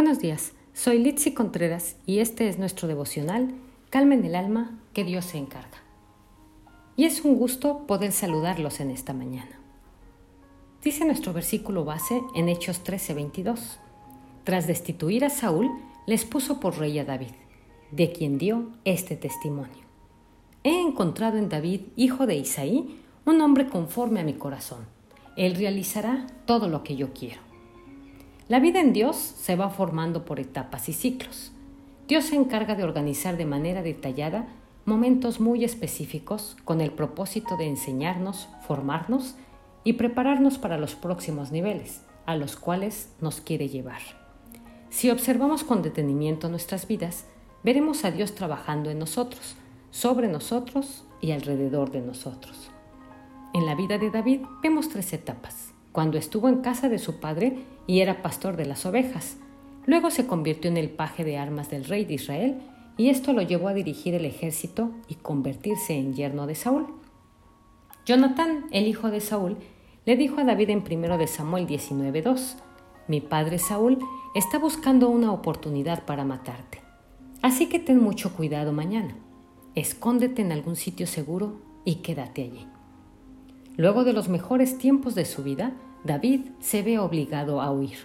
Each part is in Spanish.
Buenos días, soy Litsi Contreras y este es nuestro devocional Calmen el alma, que Dios se encarga. Y es un gusto poder saludarlos en esta mañana. Dice nuestro versículo base en Hechos 13:22. Tras destituir a Saúl, les puso por rey a David, de quien dio este testimonio. He encontrado en David, hijo de Isaí, un hombre conforme a mi corazón. Él realizará todo lo que yo quiero. La vida en Dios se va formando por etapas y ciclos. Dios se encarga de organizar de manera detallada momentos muy específicos con el propósito de enseñarnos, formarnos y prepararnos para los próximos niveles a los cuales nos quiere llevar. Si observamos con detenimiento nuestras vidas, veremos a Dios trabajando en nosotros, sobre nosotros y alrededor de nosotros. En la vida de David vemos tres etapas. Cuando estuvo en casa de su padre y era pastor de las ovejas, Luego se convirtió en el paje de armas del rey de Israel y esto lo llevó a dirigir el ejército y convertirse en yerno de Saúl. Jonatán, el hijo de Saúl, le dijo a David en 1 de Samuel 19:2, Mi padre Saúl está buscando una oportunidad para matarte. Así que ten mucho cuidado mañana. Escóndete en algún sitio seguro y quédate allí. Luego de los mejores tiempos de su vida, David se ve obligado a huir.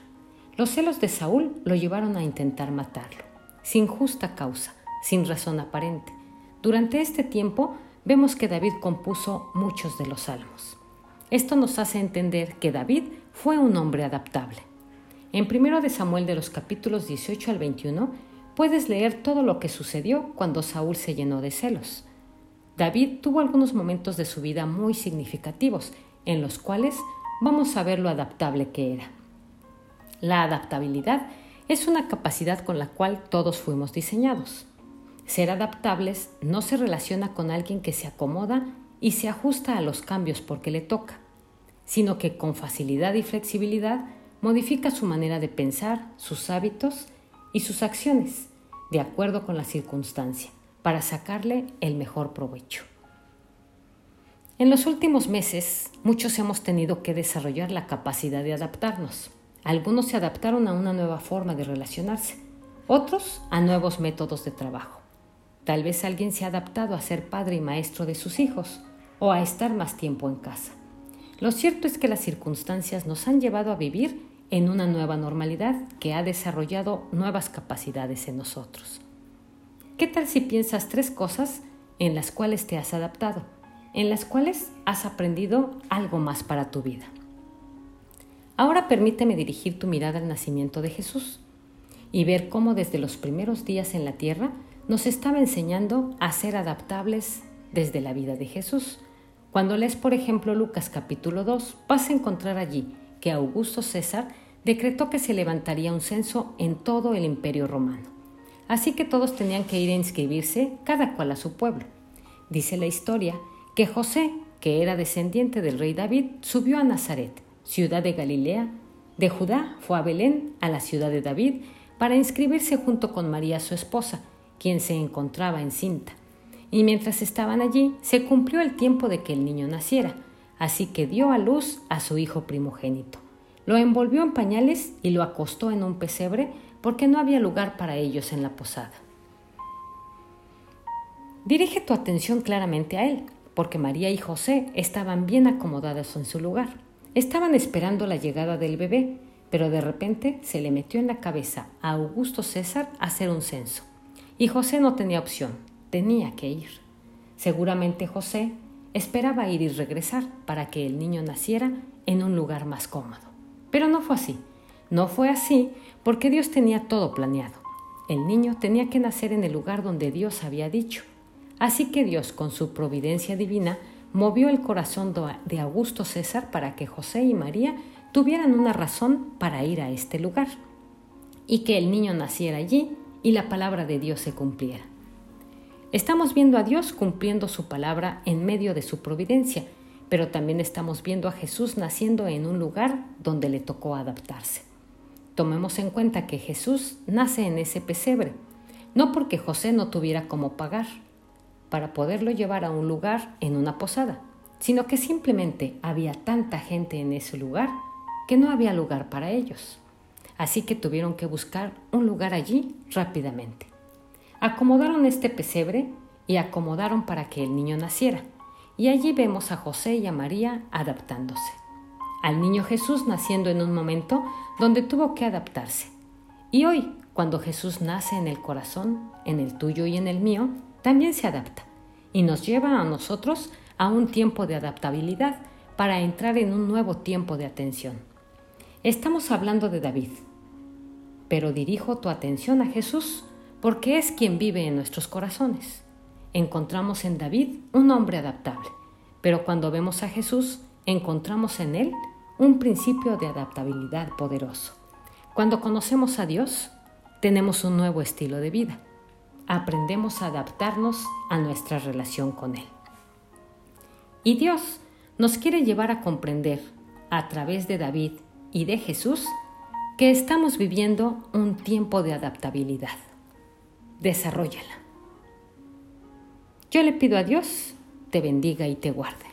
Los celos de Saúl lo llevaron a intentar matarlo, sin justa causa, sin razón aparente. Durante este tiempo vemos que David compuso muchos de los salmos. Esto nos hace entender que David fue un hombre adaptable. En 1 de Samuel de los capítulos 18 al 21 puedes leer todo lo que sucedió cuando Saúl se llenó de celos. David tuvo algunos momentos de su vida muy significativos, en los cuales vamos a ver lo adaptable que era. La adaptabilidad es una capacidad con la cual todos fuimos diseñados. Ser adaptables no se relaciona con alguien que se acomoda y se ajusta a los cambios porque le toca, sino que con facilidad y flexibilidad modifica su manera de pensar, sus hábitos y sus acciones, de acuerdo con la circunstancia, para sacarle el mejor provecho. En los últimos meses, muchos hemos tenido que desarrollar la capacidad de adaptarnos. Algunos se adaptaron a una nueva forma de relacionarse, otros a nuevos métodos de trabajo. Tal vez alguien se ha adaptado a ser padre y maestro de sus hijos o a estar más tiempo en casa. Lo cierto es que las circunstancias nos han llevado a vivir en una nueva normalidad que ha desarrollado nuevas capacidades en nosotros. ¿Qué tal si piensas tres cosas en las cuales te has adaptado, en las cuales has aprendido algo más para tu vida? Ahora permíteme dirigir tu mirada al nacimiento de Jesús y ver cómo desde los primeros días en la tierra nos estaba enseñando a ser adaptables desde la vida de Jesús. Cuando lees, por ejemplo, Lucas capítulo 2, vas a encontrar allí que Augusto César decretó que se levantaría un censo en todo el imperio romano. Así que todos tenían que ir a inscribirse, cada cual a su pueblo. Dice la historia que José, que era descendiente del rey David, subió a Nazaret ciudad de Galilea, de Judá fue a Belén, a la ciudad de David, para inscribirse junto con María su esposa, quien se encontraba encinta. Y mientras estaban allí, se cumplió el tiempo de que el niño naciera, así que dio a luz a su hijo primogénito. Lo envolvió en pañales y lo acostó en un pesebre porque no había lugar para ellos en la posada. Dirige tu atención claramente a él, porque María y José estaban bien acomodados en su lugar. Estaban esperando la llegada del bebé, pero de repente se le metió en la cabeza a Augusto César hacer un censo. Y José no tenía opción, tenía que ir. Seguramente José esperaba ir y regresar para que el niño naciera en un lugar más cómodo. Pero no fue así. No fue así porque Dios tenía todo planeado. El niño tenía que nacer en el lugar donde Dios había dicho. Así que Dios, con su providencia divina, movió el corazón de Augusto César para que José y María tuvieran una razón para ir a este lugar y que el niño naciera allí y la palabra de Dios se cumpliera. Estamos viendo a Dios cumpliendo su palabra en medio de su providencia, pero también estamos viendo a Jesús naciendo en un lugar donde le tocó adaptarse. Tomemos en cuenta que Jesús nace en ese pesebre, no porque José no tuviera cómo pagar, para poderlo llevar a un lugar en una posada, sino que simplemente había tanta gente en ese lugar que no había lugar para ellos. así que tuvieron que buscar un lugar allí rápidamente. Acomodaron este pesebre y acomodaron para que el niño naciera, y allí vemos a José y a María adaptándose. Al niño Jesús naciendo en un momento donde tuvo que adaptarse. Y hoy, cuando Jesús nace en el corazón, en el tuyo y en el mío, también se adapta y nos lleva a nosotros a un tiempo de adaptabilidad para entrar en un nuevo tiempo de atención. Estamos hablando de David, pero dirijo tu atención a Jesús porque es quien vive en nuestros corazones. Encontramos en David un hombre adaptable, pero cuando vemos a Jesús, encontramos en él un principio de adaptabilidad poderoso. Cuando conocemos a Dios, tenemos un nuevo estilo de vida. Aprendemos a adaptarnos a nuestra relación con Él. Y Dios nos quiere llevar a comprender, a través de David y de Jesús que estamos viviendo un tiempo de adaptabilidad. Desarrollala. Yo le pido a Dios te bendiga y te guarde.